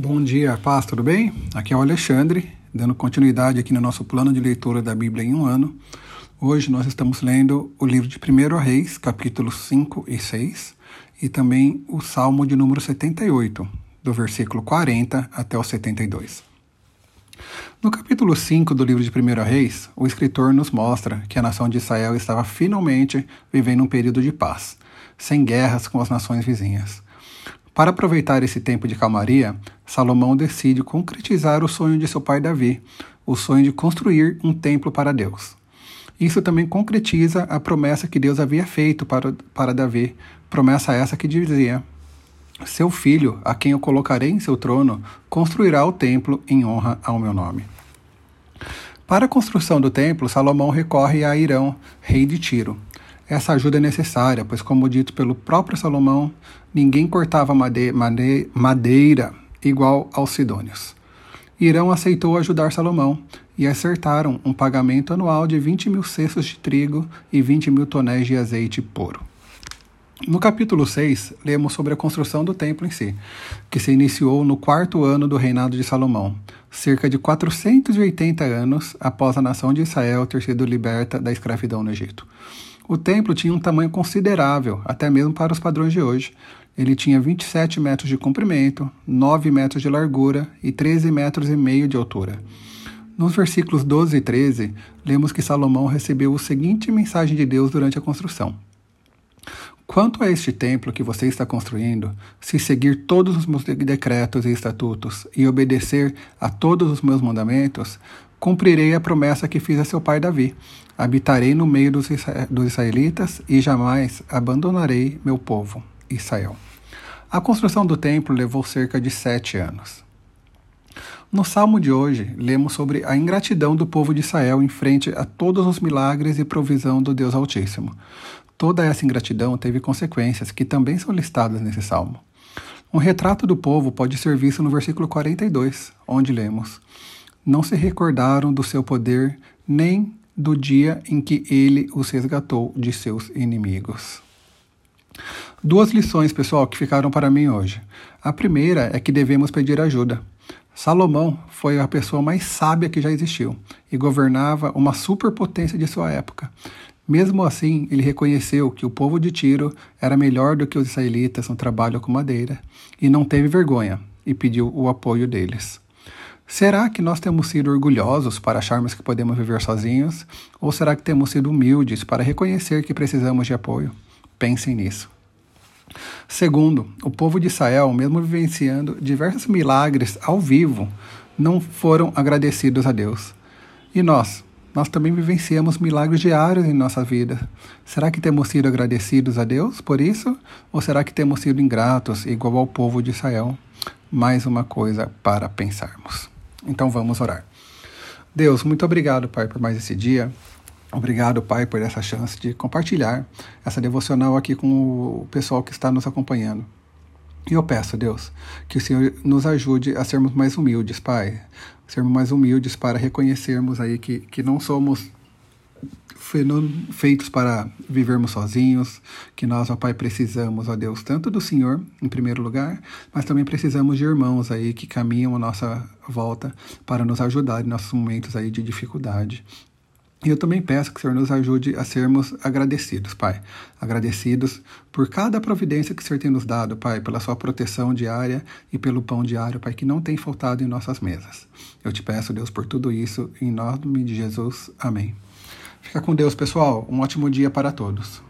Bom dia, paz, tudo bem? Aqui é o Alexandre, dando continuidade aqui no nosso plano de leitura da Bíblia em um ano. Hoje nós estamos lendo o livro de 1 Reis, capítulos 5 e 6, e também o Salmo de número 78, do versículo 40 até o 72. No capítulo 5 do livro de 1 Reis, o escritor nos mostra que a nação de Israel estava finalmente vivendo um período de paz, sem guerras com as nações vizinhas. Para aproveitar esse tempo de calmaria, Salomão decide concretizar o sonho de seu pai Davi, o sonho de construir um templo para Deus. Isso também concretiza a promessa que Deus havia feito para, para Davi, promessa essa que dizia: Seu filho, a quem eu colocarei em seu trono, construirá o templo em honra ao meu nome. Para a construção do templo, Salomão recorre a Irão, rei de Tiro. Essa ajuda é necessária, pois, como dito pelo próprio Salomão, ninguém cortava made made madeira igual aos sidônios. Irão aceitou ajudar Salomão e acertaram um pagamento anual de 20 mil cestos de trigo e 20 mil tonéis de azeite puro. No capítulo 6, lemos sobre a construção do templo em si, que se iniciou no quarto ano do reinado de Salomão, cerca de 480 anos após a nação de Israel ter sido liberta da escravidão no Egito. O templo tinha um tamanho considerável, até mesmo para os padrões de hoje. Ele tinha 27 metros de comprimento, 9 metros de largura e 13 metros e meio de altura. Nos versículos 12 e 13, lemos que Salomão recebeu a seguinte mensagem de Deus durante a construção. Quanto a este templo que você está construindo, se seguir todos os meus decretos e estatutos e obedecer a todos os meus mandamentos, cumprirei a promessa que fiz a seu pai Davi. Habitarei no meio dos, israelitas e jamais abandonarei meu povo, Israel. A construção do templo levou cerca de sete anos. No salmo de hoje, lemos sobre a ingratidão do povo de Israel em frente a todos os milagres e provisão do Deus Altíssimo. Toda essa ingratidão teve consequências que também são listadas nesse salmo. Um retrato do povo pode ser visto no versículo 42, onde lemos: não se recordaram do seu poder, nem do dia em que ele os resgatou de seus inimigos. Duas lições, pessoal, que ficaram para mim hoje. A primeira é que devemos pedir ajuda. Salomão foi a pessoa mais sábia que já existiu e governava uma superpotência de sua época. Mesmo assim, ele reconheceu que o povo de Tiro era melhor do que os israelitas no trabalho com madeira e não teve vergonha e pediu o apoio deles. Será que nós temos sido orgulhosos para acharmos que podemos viver sozinhos? Ou será que temos sido humildes para reconhecer que precisamos de apoio? Pensem nisso. Segundo, o povo de Israel, mesmo vivenciando diversos milagres ao vivo, não foram agradecidos a Deus. E nós? Nós também vivenciamos milagres diários em nossa vida. Será que temos sido agradecidos a Deus por isso? Ou será que temos sido ingratos, igual ao povo de Israel? Mais uma coisa para pensarmos. Então vamos orar. Deus, muito obrigado, Pai, por mais esse dia. Obrigado, Pai, por essa chance de compartilhar essa devocional aqui com o pessoal que está nos acompanhando. E eu peço, Deus, que o Senhor nos ajude a sermos mais humildes, Pai. Sermos mais humildes para reconhecermos aí que, que não somos feitos para vivermos sozinhos, que nós, ó Pai, precisamos, ó Deus, tanto do Senhor, em primeiro lugar, mas também precisamos de irmãos aí que caminham a nossa volta para nos ajudar em nossos momentos aí de dificuldade. E eu também peço que o Senhor nos ajude a sermos agradecidos, Pai. Agradecidos por cada providência que o Senhor tem nos dado, Pai, pela sua proteção diária e pelo pão diário, Pai, que não tem faltado em nossas mesas. Eu te peço, Deus, por tudo isso, em nome de Jesus. Amém. Fica com Deus, pessoal. Um ótimo dia para todos.